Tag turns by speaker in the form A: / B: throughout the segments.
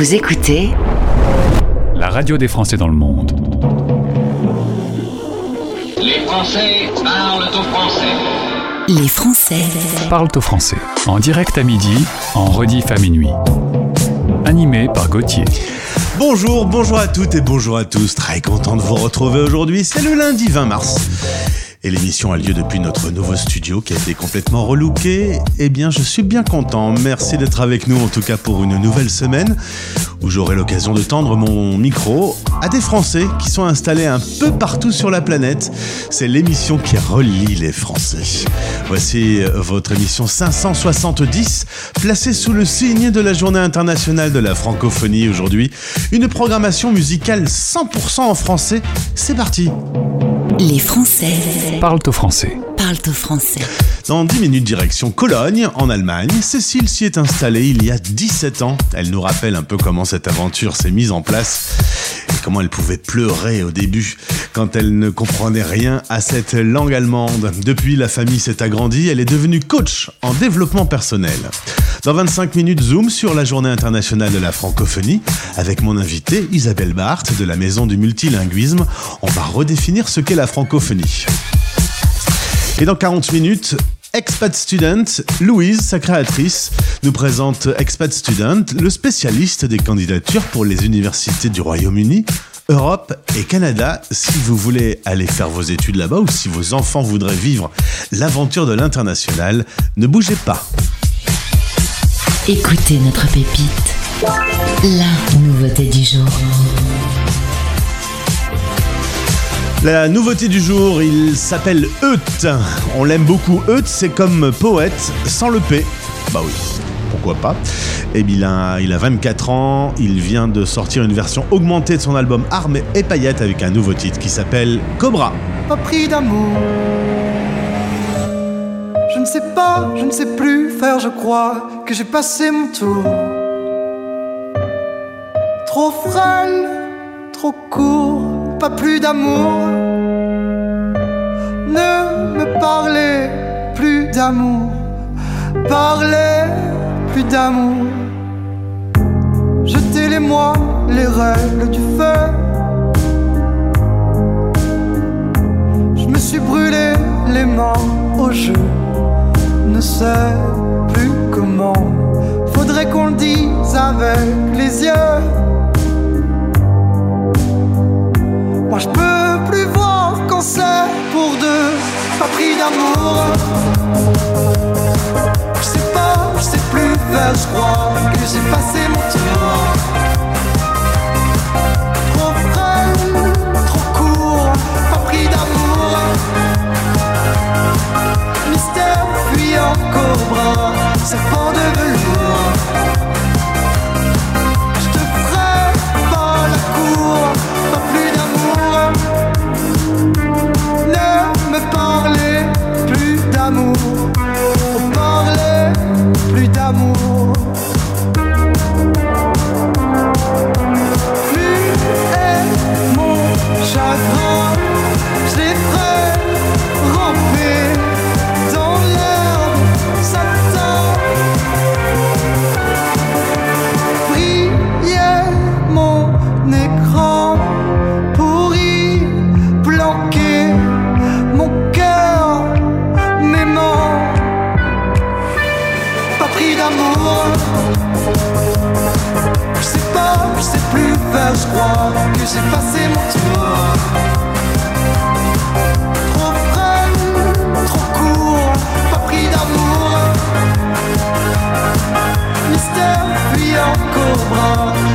A: Vous écoutez
B: la radio des Français dans le monde.
C: Les Français parlent au français.
A: Les Français
B: parlent au français. En direct à midi, en rediff à minuit. Animé par Gauthier.
D: Bonjour, bonjour à toutes et bonjour à tous. Très content de vous retrouver aujourd'hui. C'est le lundi 20 mars. Et l'émission a lieu depuis notre nouveau studio qui a été complètement relooké. Eh bien, je suis bien content. Merci d'être avec nous, en tout cas pour une nouvelle semaine où j'aurai l'occasion de tendre mon micro à des Français qui sont installés un peu partout sur la planète. C'est l'émission qui relie les Français. Voici votre émission 570, placée sous le signe de la Journée internationale de la francophonie aujourd'hui. Une programmation musicale 100% en français. C'est parti.
A: Les Français
B: parlent au français.
A: Parlent au français.
D: Dans 10 minutes direction Cologne, en Allemagne, Cécile s'y est installée il y a 17 ans. Elle nous rappelle un peu comment cette aventure s'est mise en place comment elle pouvait pleurer au début quand elle ne comprenait rien à cette langue allemande. Depuis, la famille s'est agrandie, elle est devenue coach en développement personnel. Dans 25 minutes, zoom sur la journée internationale de la francophonie avec mon invité Isabelle Barthes de la Maison du multilinguisme. On va redéfinir ce qu'est la francophonie. Et dans 40 minutes, Expat Student, Louise, sa créatrice, nous présente Expat Student, le spécialiste des candidatures pour les universités du Royaume-Uni, Europe et Canada. Si vous voulez aller faire vos études là-bas ou si vos enfants voudraient vivre l'aventure de l'international, ne bougez pas.
A: Écoutez notre pépite, la nouveauté du jour.
D: La nouveauté du jour, il s'appelle Eut. On l'aime beaucoup. Eut, c'est comme poète sans le P. Bah oui, pourquoi pas. Et il a, il a 24 ans, il vient de sortir une version augmentée de son album Armes et paillettes avec un nouveau titre qui s'appelle Cobra.
E: Pas pris d'amour. Je ne sais pas, je ne sais plus faire, je crois que j'ai passé mon tour. Trop frêle, trop court pas plus d'amour. Ne me parlez plus d'amour. Parlez plus d'amour. Jetez les moi les règles du feu. Je me suis brûlé les mains au jeu. Ne sais plus comment. Faudrait qu'on le dise avec les yeux. Moi je peux plus voir quand c'est pour deux, pas pris d'amour. Je sais pas, je sais plus faire, je crois que j'ai passé mon tour. Trop frêle, trop court, pas pris d'amour. Mystère puis encore bras, serpent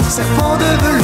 E: serpent de.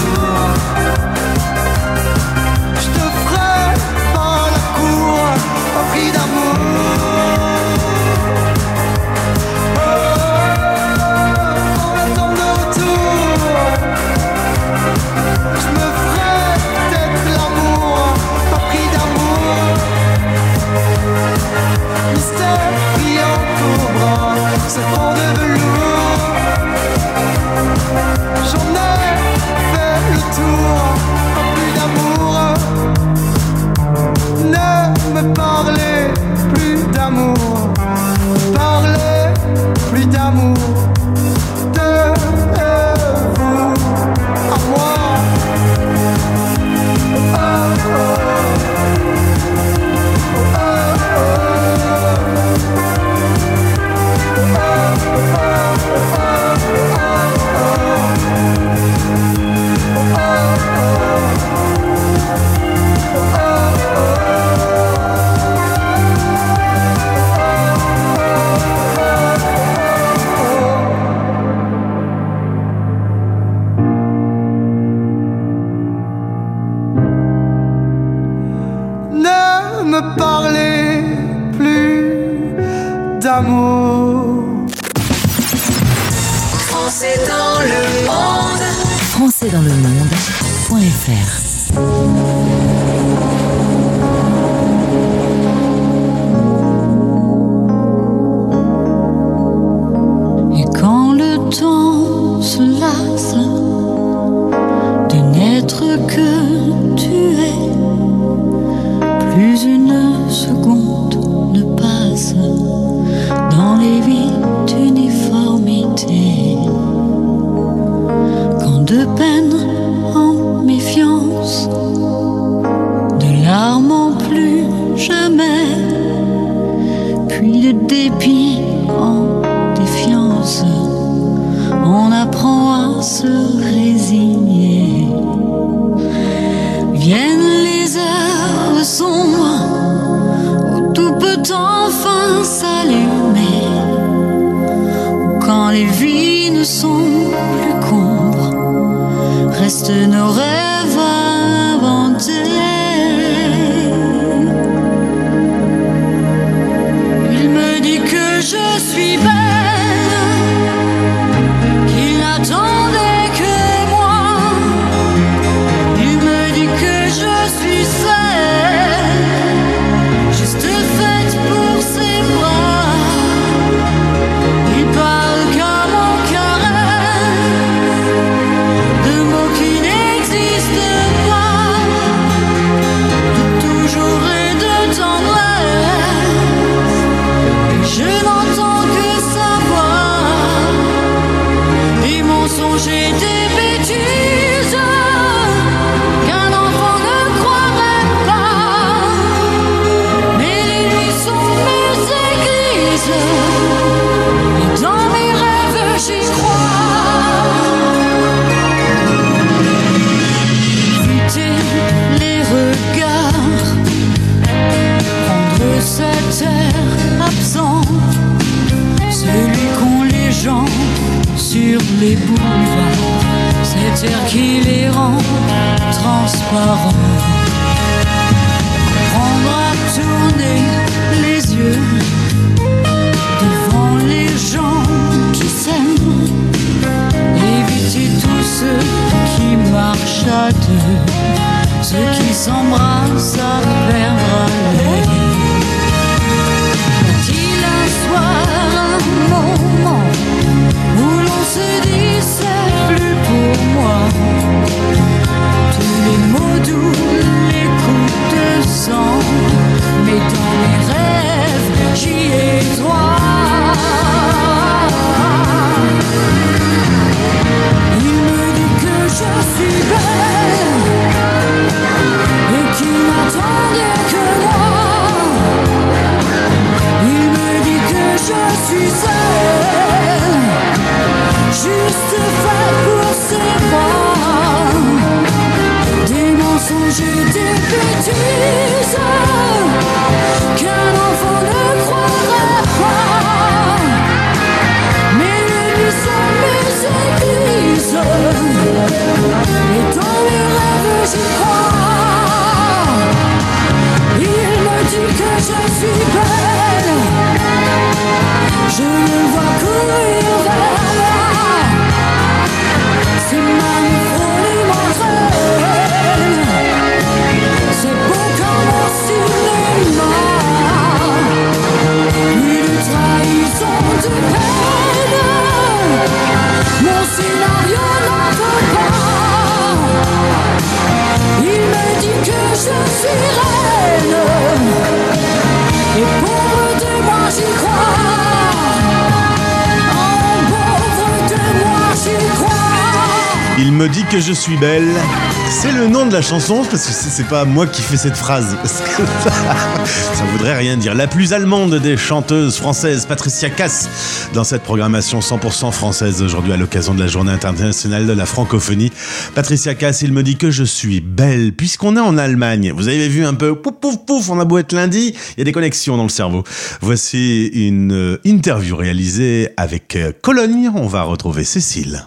D: chanson parce que c'est pas moi qui fais cette phrase. Ça, ça, voudrait rien dire. La plus allemande des chanteuses françaises, Patricia Cass, dans cette programmation 100% française aujourd'hui à l'occasion de la Journée internationale de la francophonie. Patricia Cass, il me dit que je suis belle puisqu'on est en Allemagne. Vous avez vu un peu pouf pouf pouf, on a beau être lundi, il y a des connexions dans le cerveau. Voici une euh, interview réalisée avec euh, Cologne. On va retrouver Cécile.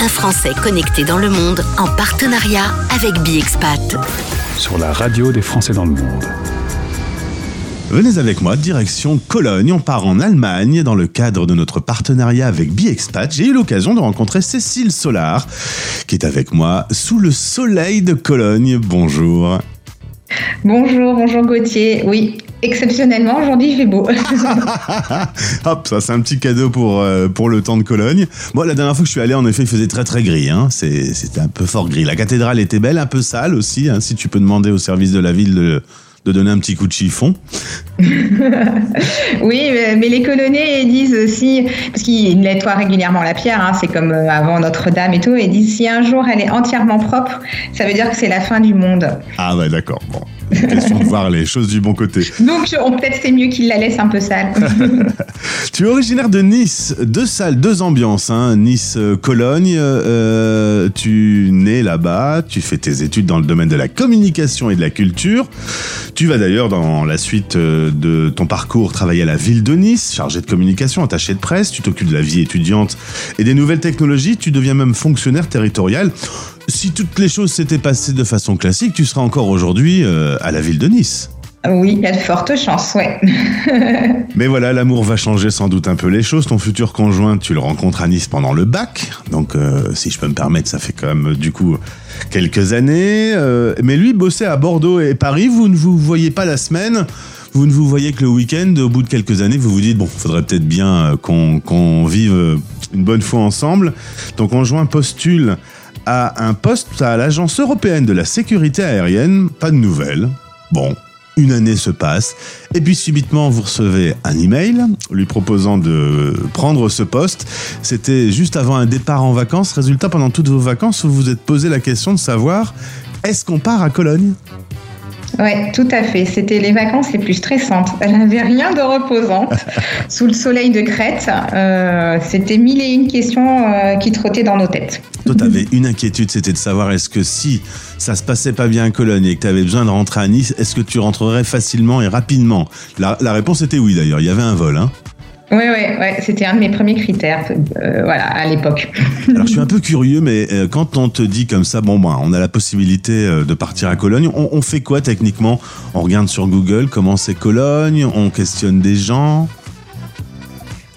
A: Un Français connecté dans le monde en partenariat avec BiExpat.
B: Sur la radio des Français dans le monde.
F: Venez avec moi, direction Cologne, on part en Allemagne. Dans le cadre de notre partenariat avec BiExpat, j'ai eu l'occasion de rencontrer Cécile Solar, qui est avec moi sous le soleil de Cologne. Bonjour.
G: Bonjour, bonjour Gauthier. Oui, exceptionnellement, aujourd'hui il fait beau.
F: Hop, ça c'est un petit cadeau pour, euh, le temps de Cologne. Moi, la dernière fois que je suis allé, en effet, il faisait très très gris. Hein. C'était un peu fort gris. La cathédrale était belle, un peu sale aussi. hein. Si tu peux demander au service de la ville de, de donner un petit coup de chiffon.
G: Oui, mais les Colonnais disent aussi, parce qu'ils nettoient régulièrement la pierre, hein, c'est comme euh, avant Notre-Dame et tout, et ils disent si un jour elle est entièrement propre, ça veut dire que c'est la fin du monde.
F: Ah ouais, d'accord. Bon, question de voir les choses du bon côté.
G: Donc peut-être c'est mieux qu'ils la laissent un peu sale.
F: Tu es originaire de Nice, deux salles, deux ambiances. Hein. Nice-Cologne, euh, tu nais là-bas, tu fais tes études dans le domaine de la communication et de la culture. Tu vas d'ailleurs dans la suite euh, de ton parcours travailler à la ville de Nice, chargé de communication, attaché de presse, tu t'occupes de la vie étudiante et des nouvelles technologies, tu deviens même fonctionnaire territorial. Si toutes les choses s'étaient passées de façon classique, tu seras encore aujourd'hui euh, à la ville de Nice.
G: oui, il y a de fortes chances, ouais.
F: Mais voilà, l'amour va changer sans doute un peu les choses. Ton futur conjoint, tu le rencontres à Nice pendant le bac. Donc, euh, si je peux me permettre, ça fait quand même, euh, du coup, quelques années. Euh, mais lui bossait à Bordeaux et Paris. Vous ne vous voyez pas la semaine. Vous ne vous voyez que le week-end. Au bout de quelques années, vous vous dites, bon, faudrait peut-être bien qu'on vive une bonne fois ensemble. Ton conjoint postule à un poste à l'Agence européenne de la sécurité aérienne. Pas de nouvelles. Bon, une année se passe, et puis subitement vous recevez un email lui proposant de prendre ce poste. C'était juste avant un départ en vacances. Résultat, pendant toutes vos vacances, vous vous êtes posé la question de savoir est-ce qu'on part à Cologne?
G: Ouais, tout à fait. C'était les vacances les plus stressantes. Elle n'avait rien de reposante. Sous le soleil de Crète, euh, c'était mille et une questions euh, qui trottaient dans nos têtes.
F: Toi, t'avais une inquiétude, c'était de savoir est-ce que si ça se passait pas bien à Cologne et que tu avais besoin de rentrer à Nice, est-ce que tu rentrerais facilement et rapidement? La, la réponse était oui d'ailleurs, il y avait un vol. Hein.
G: Oui, ouais, ouais, c'était un de mes premiers critères, euh, voilà, à l'époque.
F: Alors je suis un peu curieux, mais euh, quand on te dit comme ça, bon ben, on a la possibilité euh, de partir à Cologne, on, on fait quoi techniquement? On regarde sur Google comment c'est Cologne, on questionne des gens?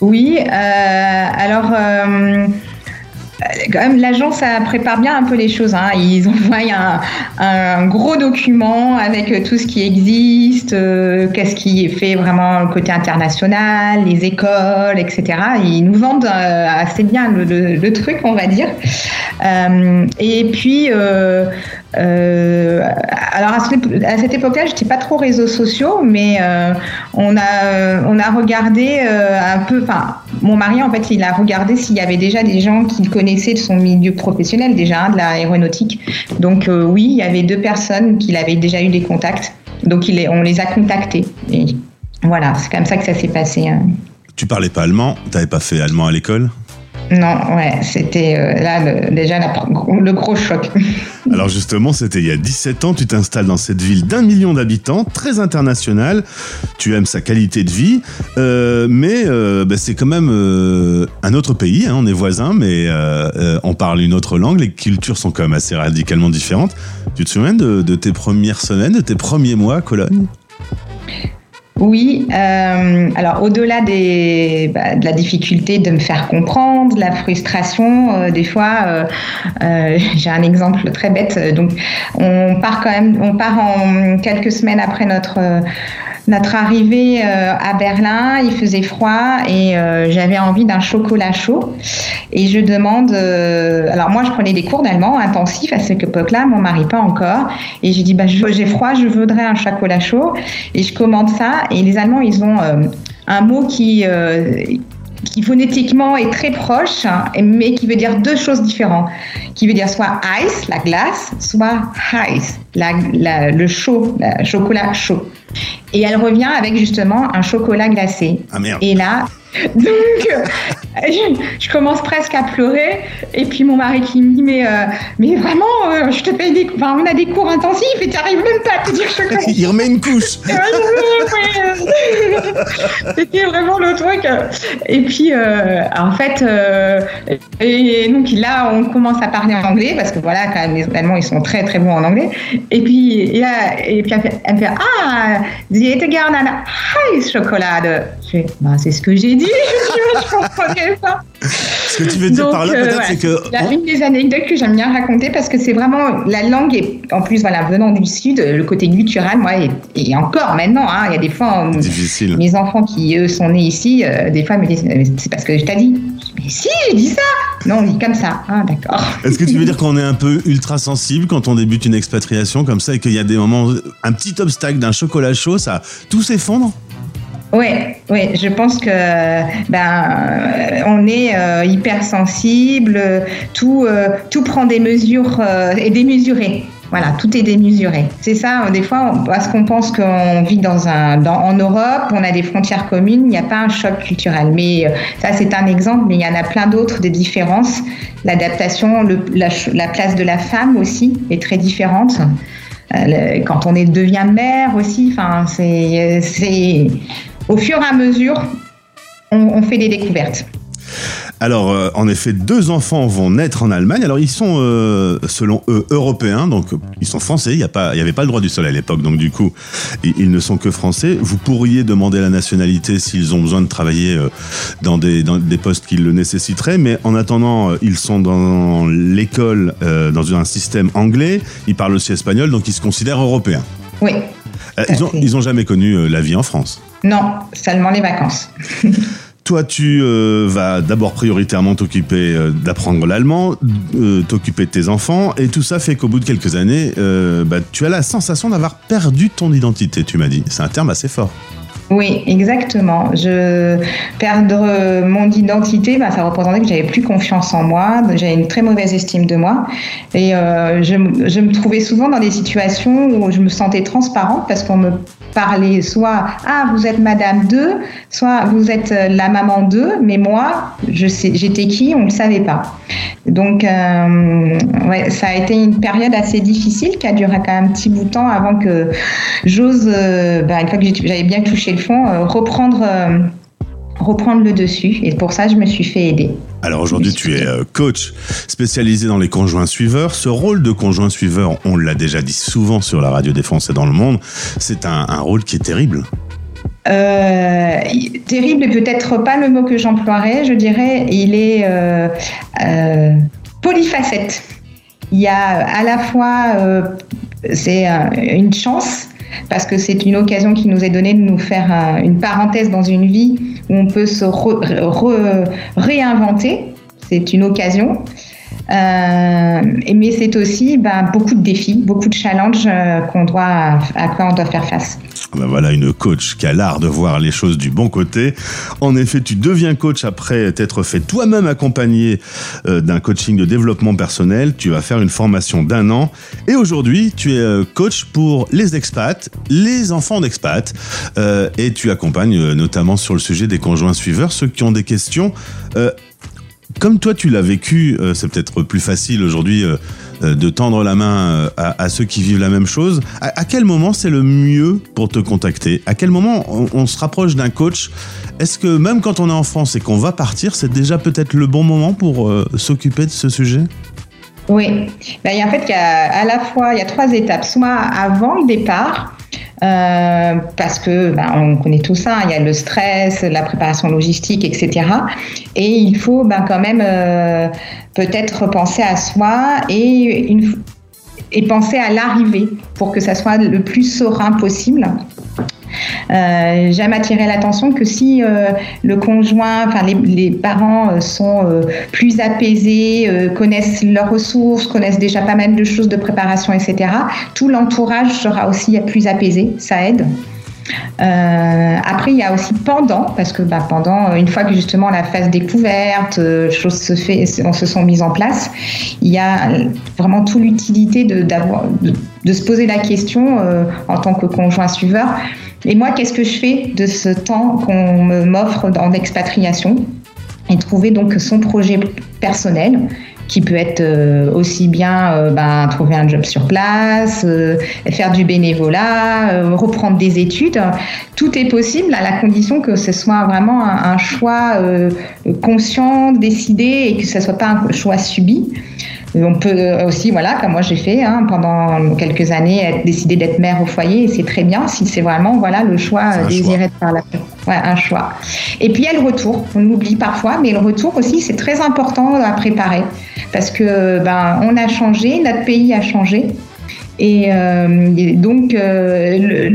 G: Oui, alors. Euh, quand même, l'agence prépare bien un peu les choses. hein. Ils envoient un, gros document avec tout ce qui existe, euh, qu'est-ce qui est fait vraiment côté international, les écoles, etc. Ils nous vendent euh, assez bien le, le- le truc, on va dire. Euh, et puis, euh, alors à cette, époque-là, j'étais pas trop réseaux sociaux, mais euh, on a on a regardé euh, un peu. Enfin, mon mari en fait, il a regardé s'il y avait déjà des gens qu'il connaissait de son milieu professionnel déjà hein, de l'aéronautique. Donc oui, il y avait deux personnes qui avaient déjà eu des contacts. Donc il on les a contactés. Et voilà, c'est comme ça que ça s'est passé. hein.
F: Tu parlais pas allemand, t'avais pas fait allemand à l'école?
G: Non, ouais, c'était euh, là déjà le gros choc.
F: Alors justement, c'était il y a 17 ans, tu t'installes dans cette ville d'un million d'habitants, très internationale, tu aimes sa qualité de vie, euh, mais euh, bah, c'est quand même un autre pays, hein, on est voisins, mais on parle une autre langue, les cultures sont quand même assez radicalement différentes. Tu te souviens de, de tes premières semaines, de tes premiers mois à Cologne?
G: Oui, euh, alors au-delà des, bah, de la difficulté de me faire comprendre, de la frustration, euh, des fois, euh, j'ai un exemple très bête. Donc, on part quand même, on part en quelques semaines après notre notre arrivée euh, à Berlin. Il faisait froid et euh, j'avais envie d'un chocolat chaud. Et je demande, euh, alors moi je prenais des cours d'allemand intensifs à cette époque-là, mon mari pas encore. Et j'ai dit, bah, j'ai froid, je voudrais un chocolat chaud. Et je commande ça. Et les Allemands, ils ont un mot qui, qui phonétiquement est très proche, mais qui veut dire deux choses différentes. Qui veut dire soit ice, la glace, soit heiß, la, la- le chaud, le chocolat chaud. Et elle revient avec justement un chocolat glacé.
F: Ah merde
G: Et là, donc, je, je commence presque à pleurer. Et puis mon mari qui me dit Mais, euh, mais vraiment, euh, je te paye des. Enfin, on a des cours intensifs et tu n'arrives même pas à te dire chocolat.
F: Il remet une couche.
G: C'était vraiment le truc. Et puis, euh, en fait, euh, et donc là, on commence à parler en anglais parce que voilà, quand même, les Allemands, ils sont très très bons en anglais. Et puis, et, là, et puis elle fait, elle fait Ah, hätte gerne eine Heißschokolade. Bah, c'est ce que j'ai dit. je comprenais pas.
F: Ce que tu veux dire par là,
G: euh,
F: peut-être,
G: ouais.
F: c'est que.
G: A une des anecdotes que j'aime bien raconter parce que c'est vraiment la langue et en plus voilà venant du sud le côté guttural moi et, encore maintenant hein, il y a des fois on-
F: Difficile.
G: mes enfants qui eux sont nés ici euh, des fois ils me disent Mais c'est parce que je t'ai dit mais si j'ai dit ça non on dit comme ça ah d'accord
F: Est-ce que tu veux dire qu'on est un peu ultra sensible quand on débute une expatriation comme ça et qu'il y a des moments, un petit obstacle d'un chocolat chaud, ça tout s'effondre?
G: Ouais, ouais, je pense que ben euh, on est euh, hypersensible, tout euh, tout prend des mesures euh, et démesuré. Voilà, tout est démesuré. C'est ça, euh, des fois, parce qu'on pense qu'on vit dans un, dans, en Europe, on a des frontières communes, il n'y a pas un choc culturel. Mais euh, ça, c'est un exemple, mais il y en a plein d'autres, des différences. L'adaptation, la, la place de la femme aussi est très différente. Quand on est, devient mère aussi, enfin, c'est au fur et à mesure, on, on fait des découvertes.
F: Alors, euh, en effet, deux enfants vont naître en Allemagne. Alors, ils sont, euh, selon eux, européens, donc ils sont français. Il n'y avait pas le droit du sol à l'époque, donc du coup, ils, ils ne sont que français. Vous pourriez demander la nationalité s'ils ont besoin de travailler euh, dans, des, dans des postes qui le nécessiteraient, mais en attendant, ils sont dans l'école, dans un système anglais. Ils parlent aussi espagnol, donc ils se considèrent européens.
G: Oui,
F: ils, ont, ils ont jamais connu euh, la vie en France.
G: non, seulement les vacances.
F: Toi, tu euh, vas d'abord prioritairement t'occuper euh, d'apprendre l'allemand, euh, t'occuper de tes enfants, et tout ça fait qu'au bout de quelques années, euh, bah, tu as la sensation d'avoir perdu ton identité, tu m'as dit. C'est un terme assez fort.
G: Oui, exactement. Je perdre euh, mon identité, bah, ça représentait que j'avais plus confiance en moi, j'avais une très mauvaise estime de moi, et euh, je, me trouvais souvent dans des situations où je me sentais transparente parce qu'on me parlait soit ah vous êtes Madame 2, soit vous êtes euh, la maman 2, mais moi je sais j'étais qui, on ne le savait pas. Donc ouais, ça a été une période assez difficile qui a duré quand même un petit bout de temps avant que j'ose, bah, une fois que j'avais bien touché le fond, euh, reprendre, euh, reprendre le dessus. Et pour ça, je me suis fait aider.
F: Alors aujourd'hui, tu es euh, coach spécialisé dans les conjoints suiveurs. Ce rôle de conjoint suiveur, on l'a déjà dit souvent sur la radio défense et dans le monde, c'est un, un rôle qui est terrible.
G: Euh, terrible est peut-être pas le mot que j'emploierais, je dirais. Il est euh, euh, polyfacette. Il y a à la fois, c'est une chance parce que c'est une occasion qui nous est donnée de nous faire euh, une parenthèse dans une vie où on peut se réinventer. C'est une occasion. Euh, mais c'est aussi ben, beaucoup de défis, beaucoup de challenges euh, doit, à quoi on doit faire face.
F: Ben voilà une coach qui a l'art de voir les choses du bon côté. En effet, tu deviens coach après t'être fait toi-même accompagner euh, d'un coaching de développement personnel. Tu vas faire une formation d'un an. Et aujourd'hui, tu es coach pour les expats, les enfants d'expats. Et tu accompagnes notamment sur le sujet des conjoints suiveurs, ceux qui ont des questions. Comme toi, tu l'as vécu, euh, c'est peut-être plus facile aujourd'hui euh, euh, de tendre la main à, ceux qui vivent la même chose. À, quel moment c'est le mieux pour te contacter? À quel moment on, on se rapproche d'un coach? Est-ce que même quand on est en France et qu'on va partir, c'est déjà peut-être le bon moment pour s'occuper de ce sujet?
G: Oui, ben, en fait, il y a à la fois, il y a trois étapes. Soit avant le départ, euh, parce que ben, on connaît tout ça, il y a le stress, la préparation logistique, etc. Et il faut ben, quand même euh, peut-être penser à soi et, et penser à l'arrivée pour que ça soit le plus serein possible. Euh, J'aime attirer l'attention que si euh, le conjoint, enfin les, parents euh, sont plus apaisés, connaissent leurs ressources, connaissent déjà pas mal de choses de préparation, etc., tout l'entourage sera aussi plus apaisé, ça aide. Euh, après, il y a aussi pendant, parce que bah, pendant, une fois que justement la phase découverte, euh, choses se fait, on se sont mises en place, il y a vraiment toute l'utilité de, se poser la question euh, en tant que conjoint suiveur. Et moi, qu'est-ce que je fais de ce temps qu'on m'offre en expatriation? Et trouver donc son projet personnel qui peut être euh, aussi bien euh, ben, trouver un job sur place, euh, faire du bénévolat, reprendre des études. Tout est possible à la condition que ce soit vraiment un, un choix conscient, décidé et que ce soit pas un choix subi. On peut aussi, voilà, comme moi j'ai fait hein, pendant quelques années, être, décider d'être mère au foyer et c'est très bien si c'est vraiment voilà le choix désiré par la ouais, un choix. Et puis il y a le retour, on l'oublie parfois, mais le retour aussi c'est très important à préparer parce que ben on a changé, notre pays a changé. Et, euh, donc, euh,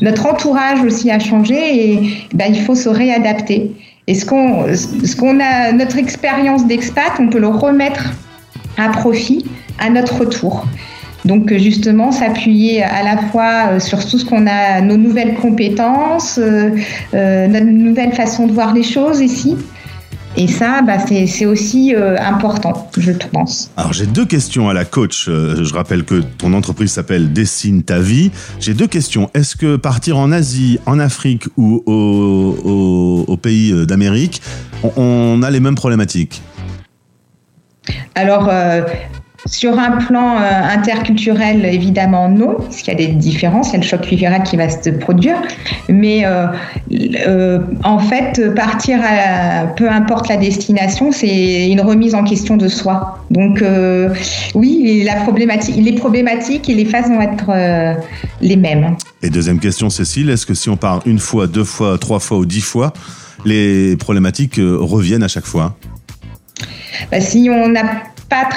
G: notre entourage aussi a changé et ben, il faut se réadapter. Et ce qu'on, ce qu'on a, notre expérience d'expat, on peut le remettre à profit à notre retour. Donc justement, s'appuyer à la fois euh, sur tout ce qu'on a, nos nouvelles compétences, euh, euh, notre nouvelle façon de voir les choses ici. Et ça, bah, c'est aussi euh, important, je pense.
F: Alors j'ai deux questions à la coach. Euh, Je rappelle que ton entreprise s'appelle Dessine ta vie. J'ai deux questions. Est-ce que partir en Asie, en Afrique ou au, au- au pays euh, d'Amérique, on, on a les mêmes problématiques?
G: Alors, euh, sur un plan euh, interculturel, évidemment, non, parce qu'il y a des différences, il y a le choc culturel qui va se produire. Mais euh, euh, en fait, partir, à, peu importe la destination, c'est une remise en question de soi. Donc, euh, oui, la problématique, les problématiques et les phases vont être les mêmes.
F: Et deuxième question, Cécile, est-ce que si on part une fois, deux fois, trois fois ou dix fois, les problématiques reviennent à chaque fois?
G: Bah, si on n'a pas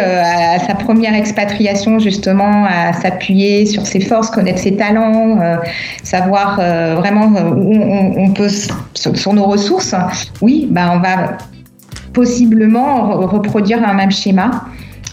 G: euh, à sa première expatriation justement à s'appuyer sur ses forces, connaître ses talents, euh, savoir euh, vraiment où on, peut sur, nos ressources, oui, bah on va possiblement re- reproduire un même schéma.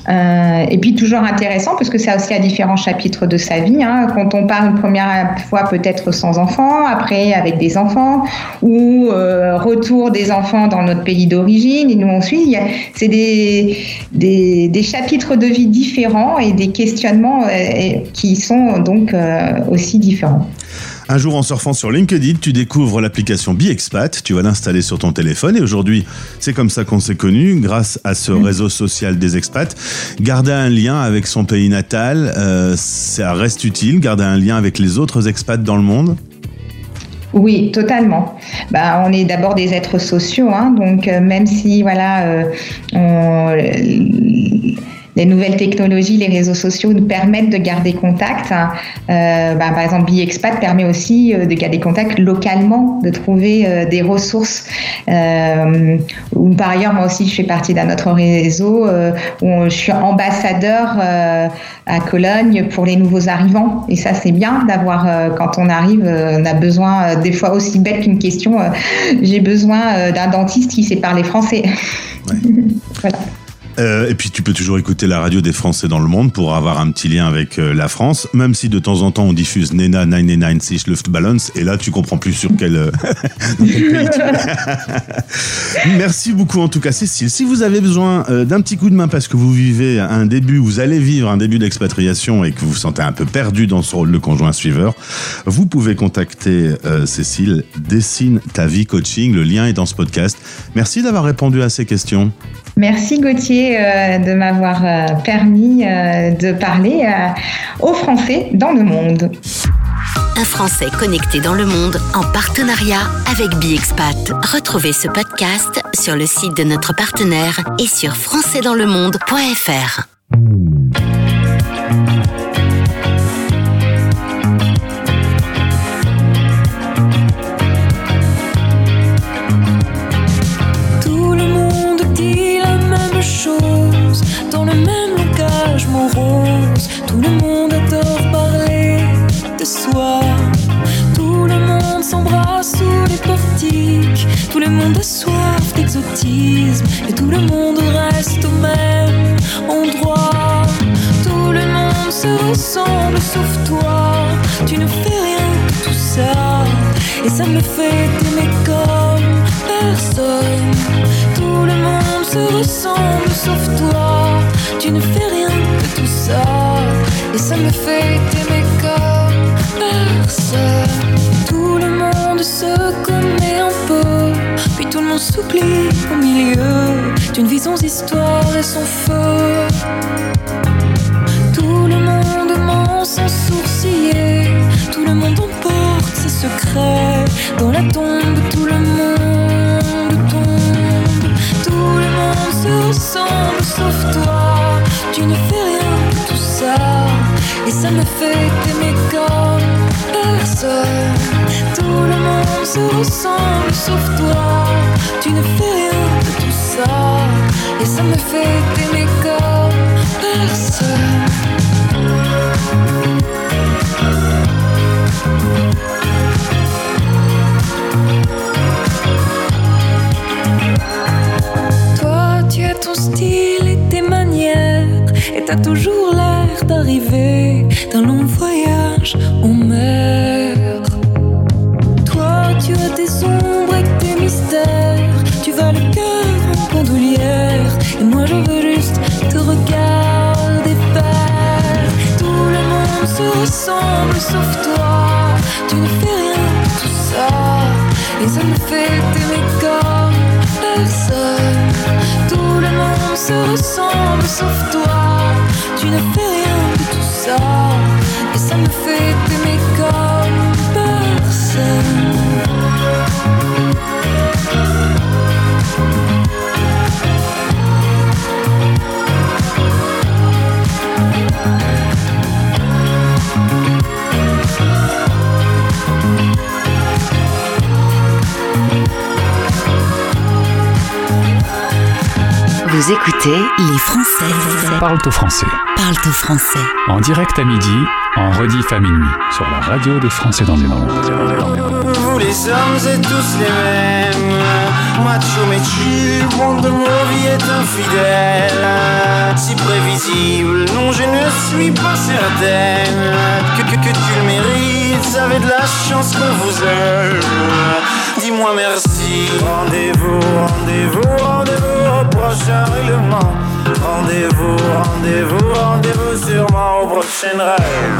G: Euh, et puis toujours intéressant parce que ça aussi à différents chapitres de sa vie. hein. Quand on part une première fois peut-être sans enfants, après avec des enfants, ou euh, retour des enfants dans notre pays d'origine, et nous on suit. C'est des, des, des chapitres de vie différents et des questionnements euh, qui sont donc euh, aussi différents.
F: Un jour, en surfant sur LinkedIn, tu découvres l'application BiExpat. Tu vas l'installer sur ton téléphone. Et aujourd'hui, c'est comme ça qu'on s'est connus, grâce à ce réseau social des expats. Garder un lien avec son pays natal, euh, ça reste utile. Garder un lien avec les autres expats dans le monde.
G: Oui, totalement. Bah, on est d'abord des êtres sociaux, hein, donc euh, même si voilà, euh, on- les nouvelles technologies, les réseaux sociaux nous permettent de garder contact. hein. Euh, bah, par exemple, BiExpat permet aussi euh, de garder contact localement, de trouver euh, des ressources. Euh, ou par ailleurs, moi aussi, je fais partie d'un autre réseau où je suis ambassadeur à Cologne pour les nouveaux arrivants. Et ça, c'est bien d'avoir, quand on arrive, on a besoin, des fois aussi bête qu'une question, j'ai besoin d'un dentiste qui sait parler français. voilà.
F: Euh, et puis, tu peux toujours écouter la radio des Français dans le monde pour avoir un petit lien avec euh, la France, même si de temps en temps on diffuse Nena 996 Luftballons, et là tu comprends plus sur quel, euh, quel. Merci beaucoup en tout cas Cécile. Si vous avez besoin d'un petit coup de main parce que vous vivez un début, vous allez vivre un début d'expatriation et que vous vous sentez un peu perdu dans ce rôle de conjoint suiveur, vous pouvez contacter Cécile, Dessine ta vie coaching, le lien est dans ce podcast. Merci d'avoir répondu à ces questions.
G: Merci Gauthier euh, de m'avoir euh, permis euh, de parler aux Français dans le monde.
A: Un Français connecté dans le monde en partenariat avec BiExpat. Retrouvez ce podcast sur le site de notre partenaire et sur françaisdanslemonde.fr.
H: Tout le monde adore parler de soi. Tout le monde s'embrasse sous les portiques. Tout le monde a soif d'exotisme. Et tout le monde reste au même endroit. Tout le monde se ressemble sauf toi. Tu ne fais rien de tout ça. Et ça me fait t'aimer comme personne. Tout le monde se ressemble sauf toi. Tu ne fais rien de tout ça. Et ça me fait t'aimer comme personne. Tout le monde se connaît un peu. Puis tout le monde s'oublie au milieu d'une vie sans histoire et sans feu. Tout le monde ment sans sourciller, tout le monde emporte ses secrets. Dans la tombe, tout le monde et ça me fait t'aimer comme personne. Tout le monde se ressemble sauf toi. Tu ne fais rien de tout ça, et ça me fait t'aimer comme personne. Toi, tu as ton style et tes manières, et t'as toujours l'air d'arriver d'un long voyage en mer. Toi, tu as tes ombres et tes mystères, tu vas le cœur en bandoulière, et moi je veux juste te regarder faire. Tout le monde se ressemble sauf toi, tu ne fais rien de tout ça, et ça me fait t'aimer comme. Tout le monde se ressemble sauf toi. Tu ne fais rien
A: Vous écoutez les Français.
B: Parle au français.
A: Parle au français.
B: En direct à midi, en rediff à minuit, sur la radio des Français dans le monde.
I: Vous les hommes êtes tous les mêmes Macho mais tu, monde de mon vie est infidèle Si prévisible, non je ne suis pas certaine Que, que, que tu le mérites, avez de la chance qu'on vous aime Dis-moi merci Rendez-vous, rendez-vous, Rendez-vous, rendez-vous, rendez-vous sûrement au prochain rêve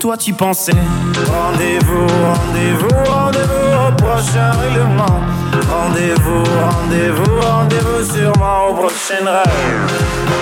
I: Toi, tu pensais. Rendez-vous, rendez-vous, rendez-vous au prochain règlement. Rendez-vous, rendez-vous, rendez-vous sûrement au prochain rêve.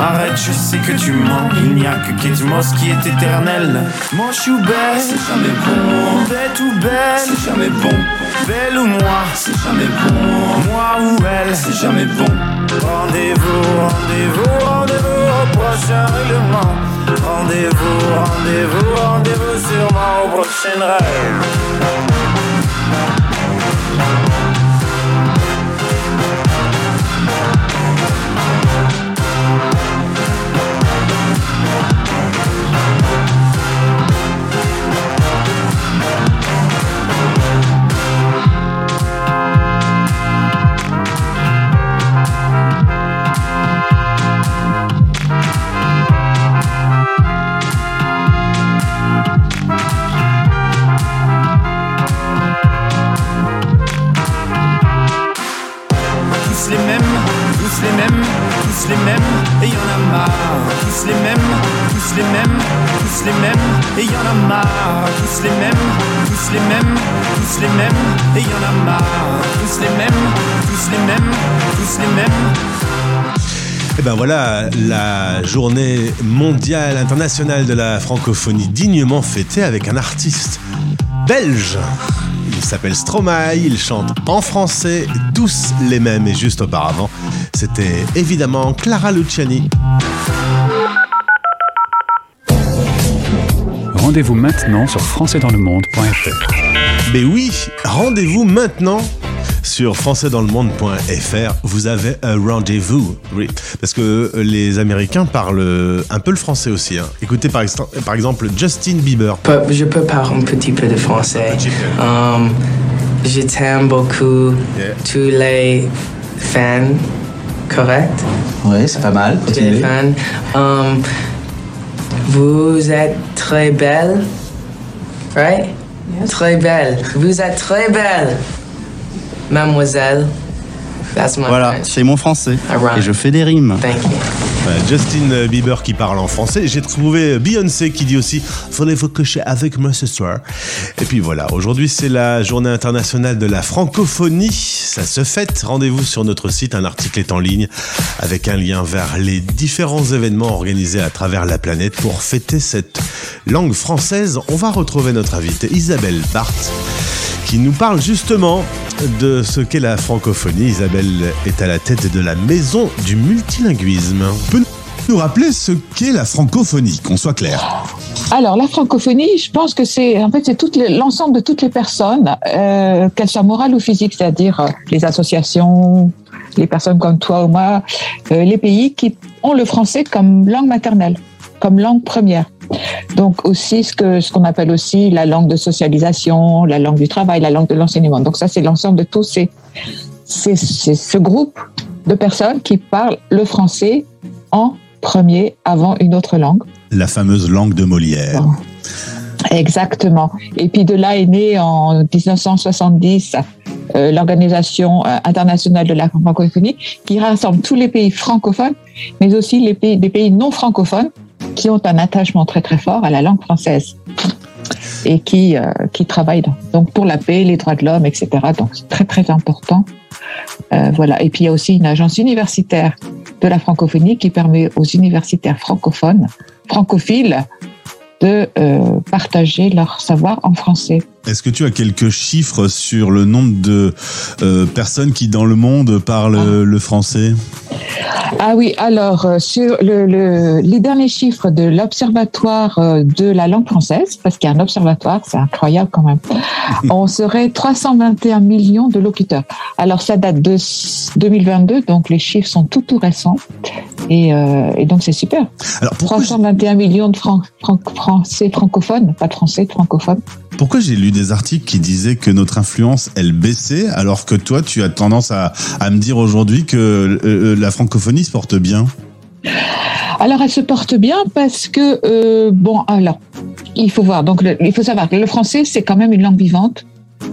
I: Arrête, je sais que tu mens. Il n'y a que Kate Moss qui est éternelle. Moche ou belle, c'est jamais bon. Bête ou belle, c'est jamais bon. Belle ou moi, c'est jamais bon. Moi ou elle, c'est jamais bon. Rendez-vous, rendez-vous, rendez-vous au prochain règlement. Rendez-vous, rendez-vous, rendez-vous sûrement au prochain rêve. Tous les mêmes, et y en a marre. Tous les mêmes, tous les mêmes, tous les mêmes, et y en a marre. Tous les mêmes, tous les mêmes, tous les mêmes, et y en a marre. Tous les mêmes, tous les mêmes, tous les mêmes.
F: Et ben voilà, la journée mondiale internationale de la francophonie dignement fêtée avec un artiste belge. Il s'appelle Stromae, il chante en français, tous les mêmes et juste auparavant, c'était évidemment Clara Luciani.
B: Rendez-vous maintenant sur françaisdanslemonde.fr.
F: Mais oui, rendez-vous maintenant sur françaisdanslemonde.fr. Vous avez un rendez-vous, oui, parce que les Américains parlent un peu le français aussi. hein. Écoutez par, ex- par exemple Justin Bieber.
J: Je peux parler un petit peu de français. Um, je t'aime beaucoup.
F: Yeah.
J: Tous les fans, correct?
K: Oui, c'est pas mal.
J: Fans. Um, vous êtes très belle, right? Très belle. Vous êtes très belle, mademoiselle. That's my
K: Voilà, c'est mon français. Et je fais des rimes.
J: Thank you.
F: Justin Bieber qui parle en français. J'ai trouvé Beyoncé qui dit aussi Voulez-vous coucher avec moi ce soir Et puis voilà, aujourd'hui c'est la journée internationale de la francophonie. Ça se fête. Rendez-vous sur notre site, un article est en ligne avec un lien vers les différents événements organisés à travers la planète pour fêter cette langue française. On va retrouver notre invitée Isabelle Barthes qui nous parle justement de ce qu'est la francophonie. Isabelle est à la tête de la maison du multilinguisme. Peut nous rappeler ce qu'est la francophonie, qu'on soit clair?
L: Alors, la francophonie, je pense que c'est en fait c'est l'ensemble de toutes les personnes, euh, qu'elles soient morales ou physiques, c'est-à-dire euh, les associations, les personnes comme toi ou moi, euh, les pays qui ont le français comme langue maternelle, comme langue première. Donc aussi ce que ce qu'on appelle aussi la langue de socialisation, la langue du travail, la langue de l'enseignement. Donc ça c'est l'ensemble de tous ces, ces, ces- ce groupe de personnes qui parlent le français en premier avant une autre langue.
F: La fameuse langue de Molière.
L: Exactement. Et puis de là est née en 1970 euh, l'Organisation euh, internationale de la francophonie qui rassemble tous les pays francophones, mais aussi les pays, des pays non francophones qui ont un attachement très très fort à la langue française et qui, euh, qui travaillent donc pour la paix, les droits de l'homme, etc. Donc c'est très très important. Euh, voilà. Et puis il y a aussi une agence universitaire de la francophonie qui permet aux universitaires francophones, francophiles, de euh, partager leur savoir en français.
F: Est-ce que tu as quelques chiffres sur le nombre de euh, personnes qui dans le monde parlent euh, le français?
L: Ah oui, alors euh, sur le, le- les derniers chiffres de l'Observatoire euh, de la langue française, parce qu'il y a un observatoire, c'est incroyable quand même, on serait 321 millions de locuteurs. Alors ça date de s- 2022, donc les chiffres sont tout tout récents, et, euh, et donc c'est super.
F: Alors pourquoi,
L: 321 millions de français francophones, pas de français, francophones.
F: pourquoi j'ai lu des articles qui disaient que notre influence, elle baissait, alors que toi, tu as tendance à, à me dire aujourd'hui que euh, la francophonie se porte bien
L: Alors, elle se porte bien parce que, euh, bon, alors, il faut voir. Donc, le- il faut savoir que le français, c'est quand même une langue vivante.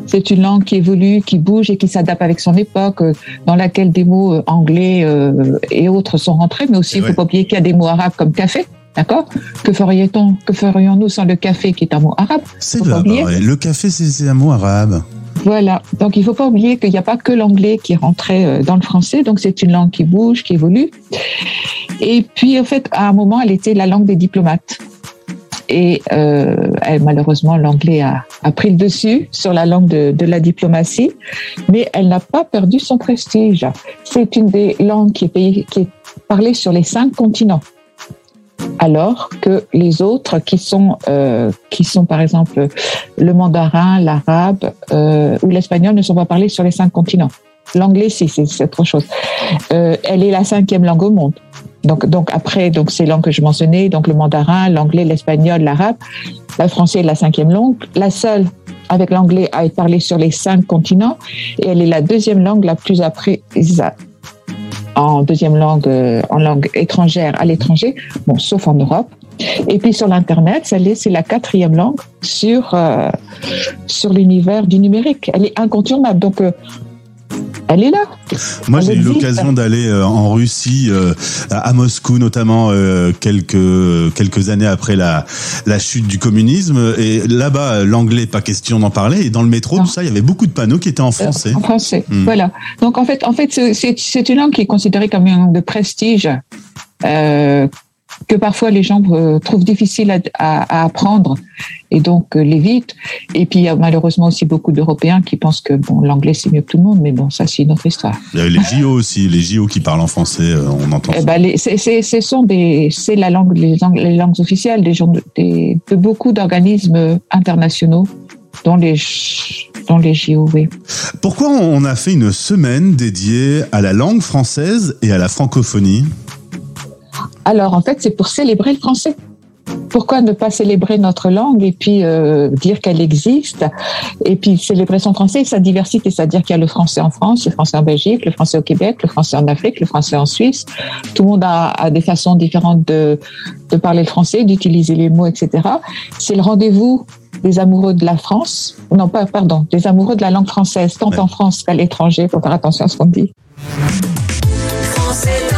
L: C'est une langue qui évolue, qui bouge et qui s'adapte avec son époque, euh, dans laquelle des mots euh, anglais euh, et autres sont rentrés, mais aussi, il
F: Ouais.
L: faut pas oublier qu'il y a des mots arabes comme café. D'accord? Que ferions-nous sans le café, qui est un mot arabe?
F: C'est
L: oublier.
F: ouais. Le café, c'est un mot arabe.
L: Voilà. Donc, il faut pas oublier qu'il n'y a pas que l'anglais qui est rentré euh, dans le français. Donc, c'est une langue qui bouge, qui évolue. Et puis, en fait, à un moment, elle était la langue des diplomates. Et euh, elle, malheureusement, l'anglais a, a pris le dessus sur la langue de, de la diplomatie, mais elle n'a pas perdu son prestige. C'est une des langues qui est, payée- qui est parlée sur les cinq continents alors que les autres qui sont euh, qui sont par exemple le mandarin, l'arabe euh, ou l'espagnol ne sont pas parlés sur les cinq continents. L'anglais, si, c'est autre chose. Euh, elle est la cinquième langue au monde. Donc, donc après, donc ces langues que je mentionnais, donc le mandarin, l'anglais, l'espagnol, l'arabe, le français est la cinquième langue, la seule avec l'anglais à être parlée sur les cinq continents, et elle est la deuxième langue la plus apprise en deuxième langue, euh, en langue étrangère à l'étranger, bon, sauf en Europe. Et puis sur l'internet, c'est la quatrième langue sur euh, sur l'univers du numérique. Elle est incontournable. Donc euh, elle est là.
F: Moi, j'ai eu l'occasion d'aller euh, en Russie, euh, à Moscou notamment, euh, quelques quelques années après la la chute du communisme. Et là-bas, l'anglais, pas question d'en parler. Et dans le métro, tout ça, il y avait beaucoup de panneaux qui étaient en français.
L: En français,
F: Hmm.
L: voilà. Donc en fait, en fait, c'est- c'est c'est une langue qui est considérée comme une langue de prestige euh, que parfois les gens euh, trouvent difficile à, à- à apprendre et donc euh, l'évitent. Et puis il y a malheureusement aussi beaucoup d'Européens qui pensent que bon, l'anglais c'est mieux que tout le monde, mais bon, ça c'est une autre histoire.
F: Il y avait les JO aussi, les JO qui parlent en français, euh, on entend.
L: Eh
F: ça.
L: ben, les- c'est- c'est- ce sont des, c'est la langue, les, langues- les langues officielles des, de, des- de beaucoup d'organismes internationaux, dont les, dont les JO, oui.
F: Pourquoi on a fait une semaine dédiée à la langue française et à la francophonie?
L: Alors, en fait, c'est pour célébrer le français. Pourquoi ne pas célébrer notre langue et puis euh, dire qu'elle existe et puis célébrer son français et sa diversité, c'est-à-dire qu'il y a le français en France, le français en Belgique, le français au Québec, le français en Afrique, le français en Suisse. Tout le monde a, a des façons différentes de, de parler le français, d'utiliser les mots, etc. C'est le rendez-vous des amoureux de la France, non pas, pardon, des amoureux de la langue française, tant en France qu'à l'étranger, pour faire attention à ce qu'on dit.
H: Français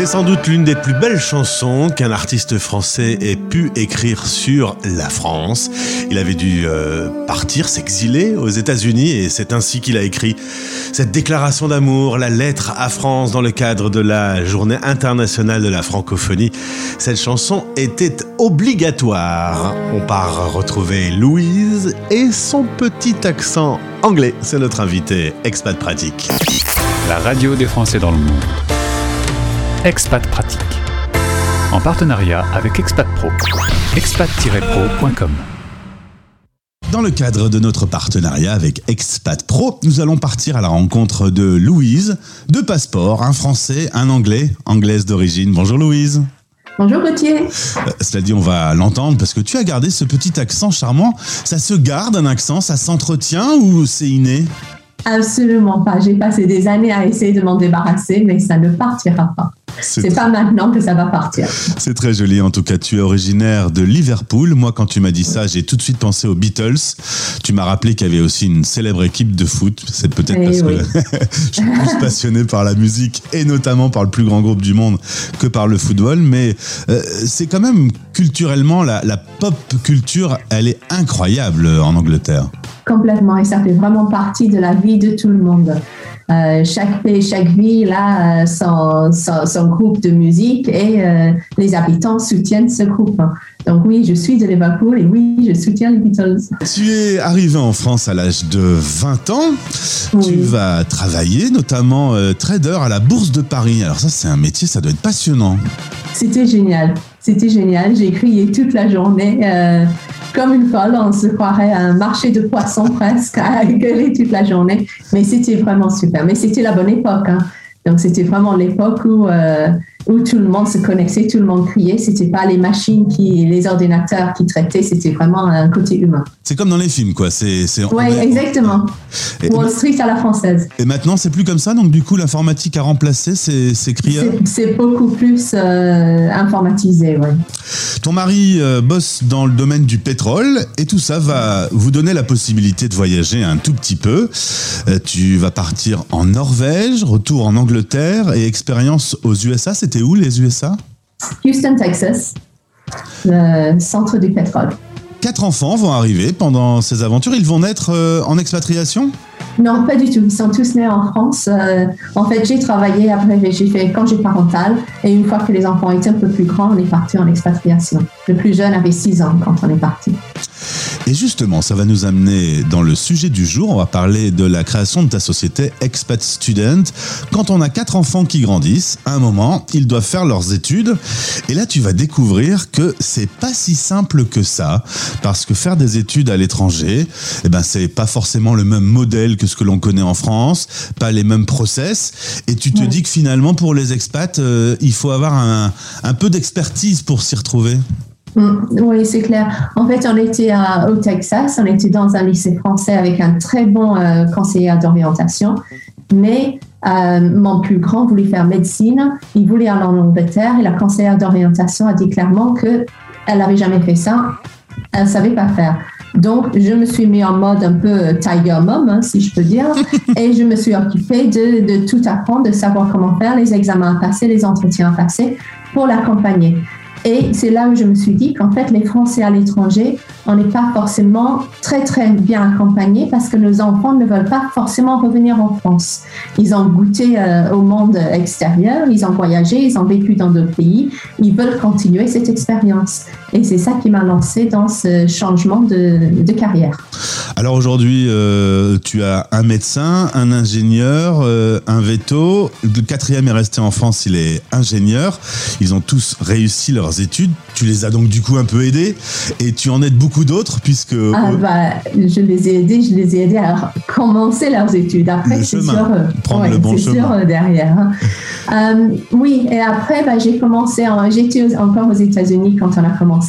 F: C'est sans doute l'une des plus belles chansons qu'un artiste français ait pu écrire sur la France. Il avait dû euh, partir, s'exiler aux États-Unis et c'est ainsi qu'il a écrit cette déclaration d'amour, la lettre à France dans le cadre de la journée internationale de la francophonie. Cette chanson était obligatoire. On part retrouver Louise et son petit accent anglais. C'est notre invité expat pratique.
B: La radio des Français dans le monde. Expat Pratique. En partenariat avec Expat Pro. expat-pro.com.
F: Dans le cadre de notre partenariat avec Expat Pro, nous allons partir à la rencontre de Louise, deux passeports, un français, un anglais, anglaise d'origine. Bonjour Louise.
M: Bonjour Gauthier.
F: Euh, cela dit, on va l'entendre parce que tu as gardé ce petit accent charmant. Ça se garde un accent, ça s'entretient ou c'est inné?
M: Absolument pas. J'ai passé des années à essayer de m'en débarrasser, mais ça ne partira pas. C'est pas maintenant que ça va partir.
F: C'est très joli. En tout cas, tu es originaire de Liverpool. Moi, quand tu m'as dit ça, j'ai tout de suite pensé aux Beatles. Tu m'as rappelé qu'il y avait aussi une célèbre équipe de foot. C'est peut-être
M: Eh
F: parce
M: oui.
F: que je suis plus passionné par la musique et notamment par le plus grand groupe du monde que par le football. Mais euh, c'est quand même culturellement, la, la pop culture, elle est incroyable en Angleterre.
M: Complètement. Et ça fait vraiment partie de la vie de tout le monde. Euh, chaque pays, chaque ville a euh, son, son, son groupe de musique et euh, les habitants soutiennent ce groupe. Donc oui, je suis de Liverpool et oui, je soutiens les Beatles.
F: Tu es arrivé en France à l'âge de 20 ans. Tu vas travailler, notamment euh, trader à la Bourse de Paris. Alors ça, c'est un métier, ça doit être passionnant.
M: C'était génial. C'était génial. J'ai crié toute la journée comme une folle. On se croirait à un marché de poissons presque, à gueuler toute la journée. Mais c'était vraiment super. Mais c'était la bonne époque. hein. Donc c'était vraiment l'époque où, euh, où tout le monde se connectait, tout le monde criait. C'était pas les machines, qui, les ordinateurs qui traitaient. C'était vraiment un côté humain.
F: C'est comme dans les films, quoi. C'est, c'est,
M: Oui, exactement.
F: Et,
M: Wall Street à la française.
F: et maintenant, c'est plus comme ça. Donc, du coup, l'informatique a remplacé ces, ces crieurs.
M: C'est- C'est beaucoup plus euh, informatisé, oui.
F: Ton mari euh, bosse dans le domaine du pétrole et tout ça va vous donner la possibilité de voyager un tout petit peu. Euh, tu vas partir en Norvège, retour en Angleterre et expérience aux USA. C'était où les USA
M: Houston, Texas, le centre du pétrole.
F: Quatre enfants vont arriver pendant ces aventures. Ils vont naître euh, en expatriation?
M: Non, pas du tout. Ils sont tous nés en France. Euh, en fait, j'ai travaillé après, j'ai fait congé parental. Et une fois que les enfants étaient un peu plus grands, on est parti en expatriation. Le plus jeune avait 6 ans quand on est parti.
F: Et justement, ça va nous amener dans le sujet du jour. On va parler de la création de ta société Expat Student. Quand on a quatre enfants qui grandissent, à un moment, ils doivent faire leurs études. Et là, tu vas découvrir que c'est pas si simple que ça. Parce que faire des études à l'étranger, eh ben, c'est pas forcément le même modèle que ce que l'on connaît en France, pas les mêmes process. Et tu te dis que finalement, pour les expats, euh, il faut avoir un, un peu d'expertise pour s'y retrouver.
M: Mm, Oui, c'est clair. En fait, on était à- au Texas, on était dans un lycée français avec un très bon euh, conseiller d'orientation, mais euh, mon plus grand voulait faire médecine, il voulait aller en Angleterre et la conseillère d'orientation a dit clairement qu'elle n'avait jamais fait ça, elle ne savait pas faire. Donc, je me suis mis en mode un peu tiger mom, hein, si je peux dire, et je me suis occupée de, de tout apprendre, de savoir comment faire, les examens à passer, les entretiens à passer pour l'accompagner. Et c'est là où je me suis dit qu'en fait, les Français à l'étranger, on n'est pas forcément très, très bien accompagnés parce que nos enfants ne veulent pas forcément revenir en France. Ils ont goûté euh, au monde extérieur, ils ont voyagé, ils ont vécu dans d'autres pays, ils veulent continuer cette expérience. Et c'est ça qui m'a lancé dans ce changement de, de carrière.
F: Alors aujourd'hui, euh, tu as un médecin, un ingénieur, euh, un veto. Le quatrième est resté en France, il est ingénieur. Ils ont tous réussi leurs études. Tu les as donc du coup un peu aidés et tu en aides beaucoup d'autres puisque
M: Ah bah, je les ai aidés, je les ai aidés à commencer leurs études. Après, c'est sûr, euh,
F: prendre
M: ouais,
F: le bon
M: c'est
F: chemin.
M: sûr, derrière. hein. Euh, oui, et après, bah, j'ai commencé, en- j'étais encore aux États-Unis quand on a commencé,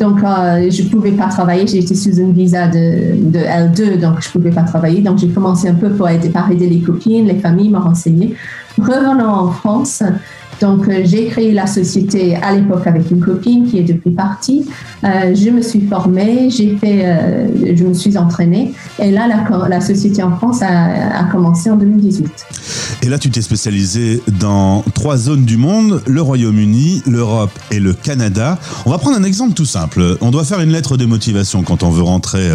M: donc euh, je pouvais pas travailler, j'étais sous une visa de, de L2, donc je pouvais pas travailler, donc j'ai commencé un peu pour aider, par aider les copines, les familles, me renseigner. Revenant en France, Donc, euh, j'ai créé la société à l'époque avec une copine qui est depuis partie. Euh, je me suis formée, j'ai fait, euh, je me suis entraînée. Et là, la, société en France a, commencé en 2018.
F: Et là, tu t'es spécialisé dans trois zones du monde le Royaume-Uni, l'Europe et le Canada. On va prendre un exemple tout simple. On doit faire une lettre de motivation quand on veut rentrer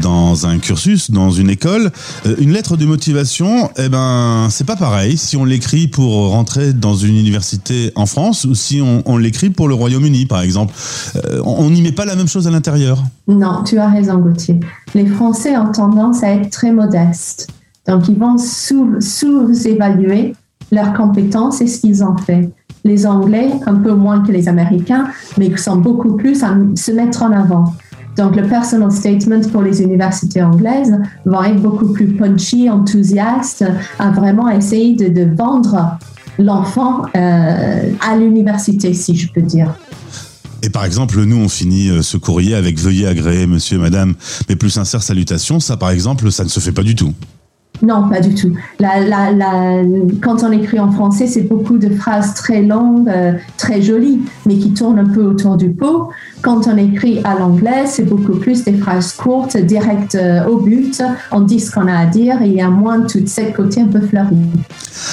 F: dans un cursus, dans une école. Une lettre de motivation, eh ben, c'est pas pareil si on l'écrit pour rentrer dans une université en France ou si on, l'écrit pour le Royaume-Uni, par exemple. Euh, on n'y met pas la même chose à l'intérieur.
M: Non, tu as raison, Gauthier. Les Français ont tendance à être très modestes. Donc, ils vont sous-évaluer leurs compétences et ce qu'ils ont fait. Les Anglais, un peu moins que les Américains, mais ils sont beaucoup plus à se mettre en avant. Donc, le personal statement pour les universités anglaises va être beaucoup plus punchy, enthousiaste, à vraiment essayer de vendre l'enfant euh, à l'université, si je peux dire.
F: Et par exemple, nous, on finit euh, ce courrier avec Veuillez agréer, monsieur et madame, mes plus sincères salutations. Ça, par exemple, ça ne se fait pas du tout.
M: Non, pas du tout. La, la, la, quand on écrit en français, c'est beaucoup de phrases très longues, euh, très jolies, mais qui tournent un peu autour du pot. Quand on écrit à l'anglais, c'est beaucoup plus des phrases courtes, directes euh, au but. On dit ce qu'on a à dire et il y a moins de tout cette côté un peu fleuri.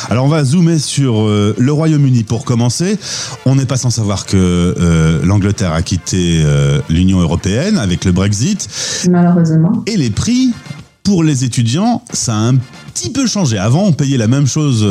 F: Alors on va zoomer sur euh, le Royaume-Uni pour commencer. On n'est pas sans savoir que l'Angleterre a quitté l'Union européenne avec le Brexit.
M: Malheureusement.
F: Et les prix pour les étudiants, ça a un petit peu changé. Avant, on payait la même chose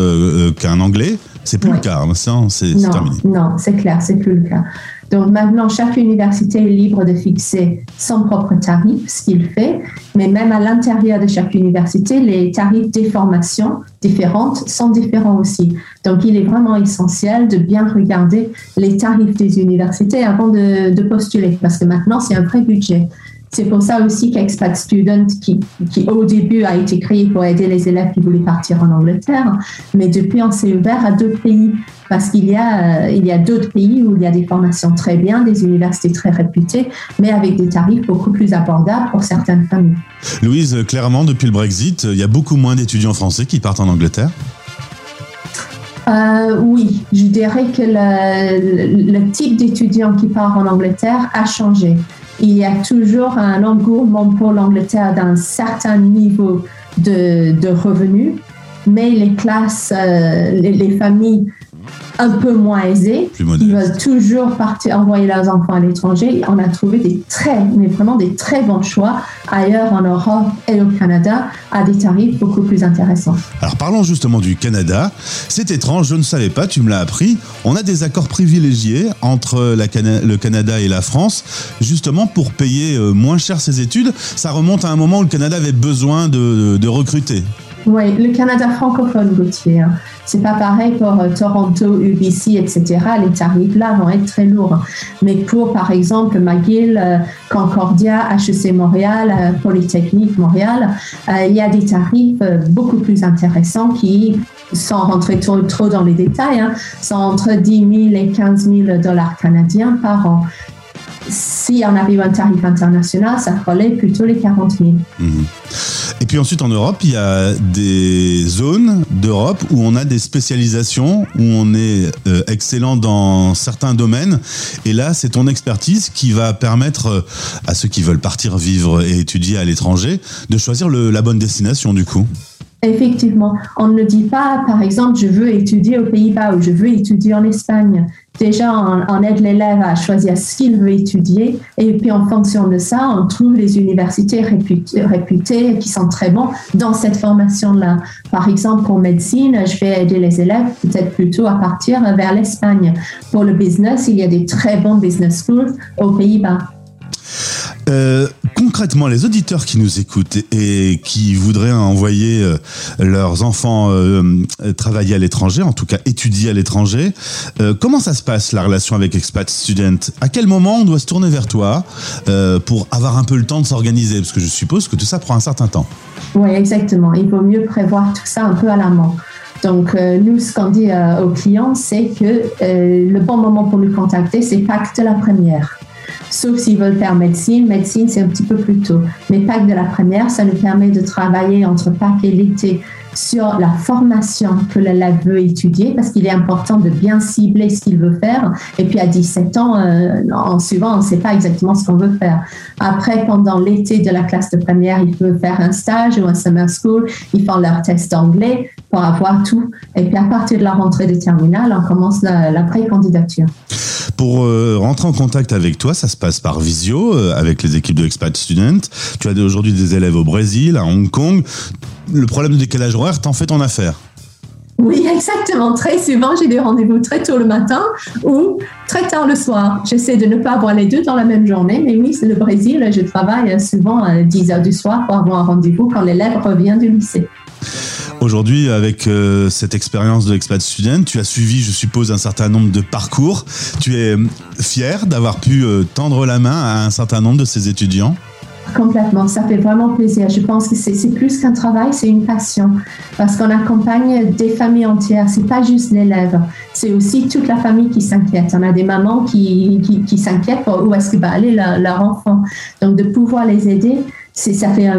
F: qu'un Anglais. C'est plus
M: Ouais.
F: le cas. hein. C'est terminé.
M: non, c'est clair, c'est plus le cas. Donc maintenant, chaque université est libre de fixer son propre tarif, ce qu'il fait, mais même à l'intérieur de chaque université, les tarifs des formations différentes sont différents aussi. Donc il est vraiment essentiel de bien regarder les tarifs des universités avant de, de postuler, parce que maintenant, c'est un vrai budget. C'est pour ça aussi qu'Expat Student, qui, qui au début a été créé pour aider les élèves qui voulaient partir en Angleterre, mais depuis on s'est ouvert à d'autres pays parce qu'il y a, euh, il y a d'autres pays où il y a des formations très bien, des universités très réputées, mais avec des tarifs beaucoup plus abordables pour certaines familles.
F: Louise, clairement, depuis le Brexit, il y a beaucoup moins d'étudiants français qui partent en Angleterre?
M: Euh, oui, je dirais que le, le- le type d'étudiant qui part en Angleterre a changé. Il y a toujours un engouement pour l'Angleterre d'un certain niveau de, revenus, mais les classes, euh, les familles un peu moins
F: modeste.
M: ils veulent toujours partir, envoyer leurs enfants à l'étranger. On a trouvé des très, mais vraiment des très bons choix ailleurs en Europe et au Canada à des tarifs beaucoup plus intéressants.
F: Alors parlons justement du Canada. C'est étrange, je ne savais pas, tu me l'as appris. On a des accords privilégiés entre la Cana- le Canada et la France, justement pour payer euh, moins cher ses études. Ça remonte à un moment où le Canada avait besoin de, de recruter.
M: Oui, le Canada francophone, Gauthier. hein. C'est pas pareil pour euh, Toronto, UBC, etc. Les tarifs là vont être très lourds. Mais pour, par exemple, McGill, euh, Concordia, HEC Montréal, euh, Polytechnique Montréal, il y a des tarifs beaucoup plus intéressants qui, sans rentrer trop, dans les détails, hein, sont entre 10 000 et 15 000 dollars canadiens par an. Si on arrive à un tarif international, ça relève plutôt les 40 000.
F: Mhm. Puis ensuite en Europe, il y a des zones d'Europe où on a des spécialisations, où on est euh, excellent dans certains domaines. Et là, c'est ton expertise qui va permettre euh, à ceux qui veulent partir vivre et étudier à l'étranger de choisir la bonne destination du coup.
M: Effectivement, on ne dit pas, par exemple, je veux étudier aux Pays-Bas ou je veux étudier en Espagne. Déjà, on, aide l'élève à choisir ce qu'il veut étudier et puis en fonction de ça, on trouve les universités réputées, qui sont très bons dans cette formation-là. Par exemple, pour médecine, je vais aider les élèves peut-être plutôt à partir vers l'Espagne. Pour le business, il y a des très bons business schools aux Pays-Bas.
F: Euh, concrètement, les auditeurs qui nous écoutent et, qui voudraient envoyer euh, leurs enfants euh, euh, travailler à l'étranger, en tout cas étudier à l'étranger, comment ça se passe la relation avec Expat Student? À quel moment on doit se tourner vers toi pour avoir un peu le temps de s'organiser? Parce que je suppose que tout ça prend un certain temps.
M: Oui, exactement. Il vaut mieux prévoir tout ça un peu à l'amont. Donc, nous, ce qu'on dit aux clients, c'est que le bon moment pour nous contacter, c'est Pâques de la première. Sauf s'ils veulent faire médecine. Médecine, c'est un petit peu plus tôt. Mais Pâques de la première, ça nous permet de travailler entre Pâques et l'été sur la formation que l'élève veut étudier parce qu'il est important de bien cibler ce qu'il veut faire. Et puis à 17 ans, euh, en suivant, on ne sait pas exactement ce qu'on veut faire. Après, pendant l'été de la classe de première, il peut faire un stage ou un summer school. Ils font leur test d'anglais pour avoir tout. Et puis à partir de la rentrée de terminale, on commence la, la pré-candidature.
F: Pour euh, rentrer en contact avec toi, ça se passe par visio euh, avec les équipes de Expat Student. Tu as aujourd'hui des élèves au Brésil, à Hong Kong. Le problème de décalage horaire, t'en fais ton affaire.
M: Oui, exactement. Très souvent, j'ai des rendez-vous très tôt le matin ou très tard le soir. J'essaie de ne pas avoir les deux dans la même journée, mais oui, c'est le Brésil. Je travaille souvent à 10 heures du soir pour avoir un rendez-vous quand l'élève revient du lycée.
F: Aujourd'hui, avec euh, cette expérience de Expat Student, tu as suivi, je suppose, un certain nombre de parcours. Tu es euh, fier d'avoir pu euh, tendre la main à un certain nombre de ces étudiants?
M: Complètement, ça fait vraiment plaisir. Je pense que c'est plus qu'un travail, c'est une passion parce qu'on accompagne des familles entières. C'est pas juste l'élève, c'est aussi toute la famille qui s'inquiète. On a des mamans qui, qui, qui s'inquiètent pour où est-ce que va aller leur, leur enfant. Donc de pouvoir les aider, c'est ça fait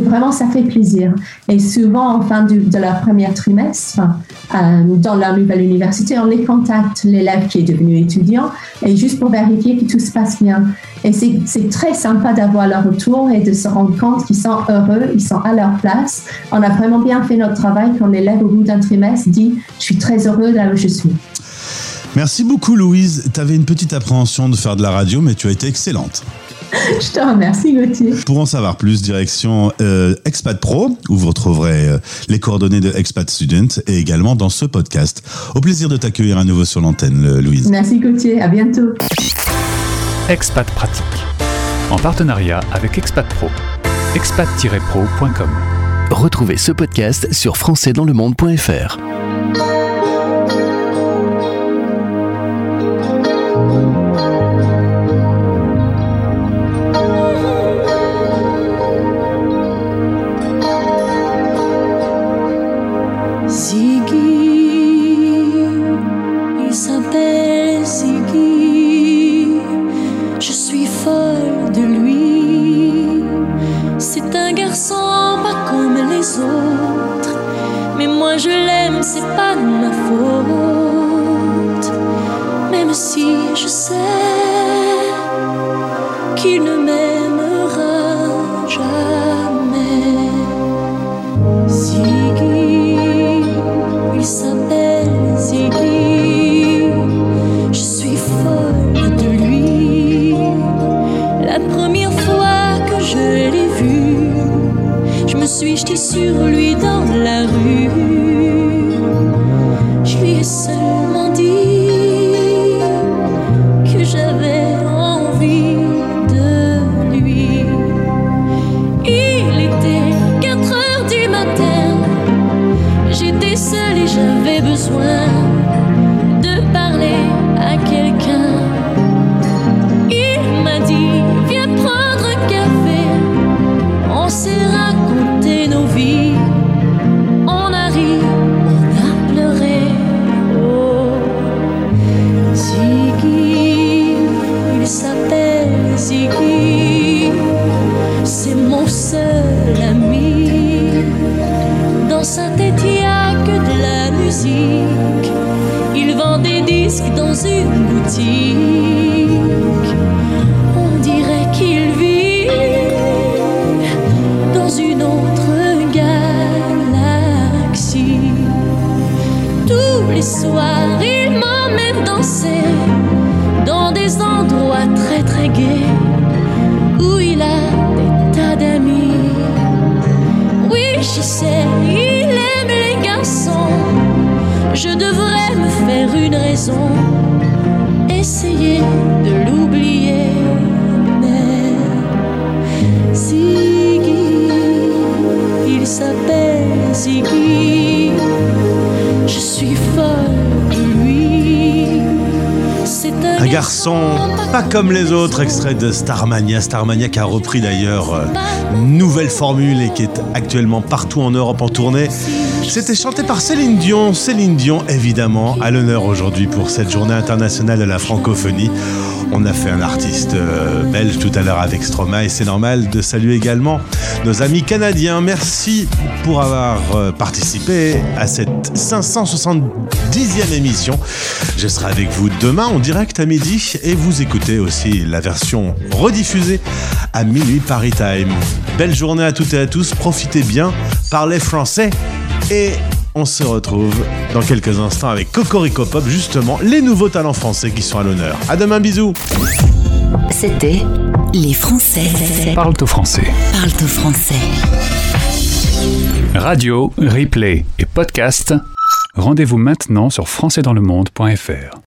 M: vraiment ça fait plaisir. Et souvent en fin de leur premier trimestre, euh, dans leur nouvelle université, on les contacte l'élève qui est devenu étudiant et juste pour vérifier que tout se passe bien. Et c'est c'est très sympa d'avoir leur retour et de se rendre compte qu'ils sont heureux, ils sont à leur place. On a vraiment bien fait notre travail quand l'élève au bout d'un trimestre dit je suis très heureux là où je suis.
F: Merci beaucoup, Louise. Tu avais une petite appréhension de faire de la radio, mais tu as été excellente.
M: Je te remercie Gauthier.
F: Pour en savoir plus, direction euh, Expat Pro, où vous retrouverez euh, les coordonnées de Expat Student et également dans ce podcast. Au plaisir de t'accueillir à nouveau sur l'antenne, euh, Louise.
M: Merci Gauthier, à bientôt.
B: Expat Pratique. En partenariat avec Expat Pro. expat-pro.com.
N: Retrouvez ce podcast sur françaisdanslemonde.fr.
D: Pas comme les autres, extrait de Starmania. Starmania qui a repris d'ailleurs euh, une nouvelle formule et qui est actuellement partout en Europe en tournée. C'était chanté par Céline Dion. Céline Dion, évidemment, à l'honneur aujourd'hui pour cette journée internationale de la francophonie. On a fait un artiste euh, belge tout à l'heure avec Stromae et c'est normal de saluer également nos amis canadiens. Merci pour avoir euh, participé à cette 570e émission. Je serai avec vous demain en direct à midi et vous écoutez aussi la version rediffusée à minuit Paris Time. Belle journée à toutes et à tous, profitez bien, parlez français et on se retrouve dans quelques instants avec Cocorico Pop, justement, les nouveaux talents français qui sont à l'honneur. À demain, bisous
A: C'était Les Français
B: Parle au français.
A: parlent au français.
B: Radio, replay et podcast. Rendez-vous maintenant sur françaisdanslemonde.fr.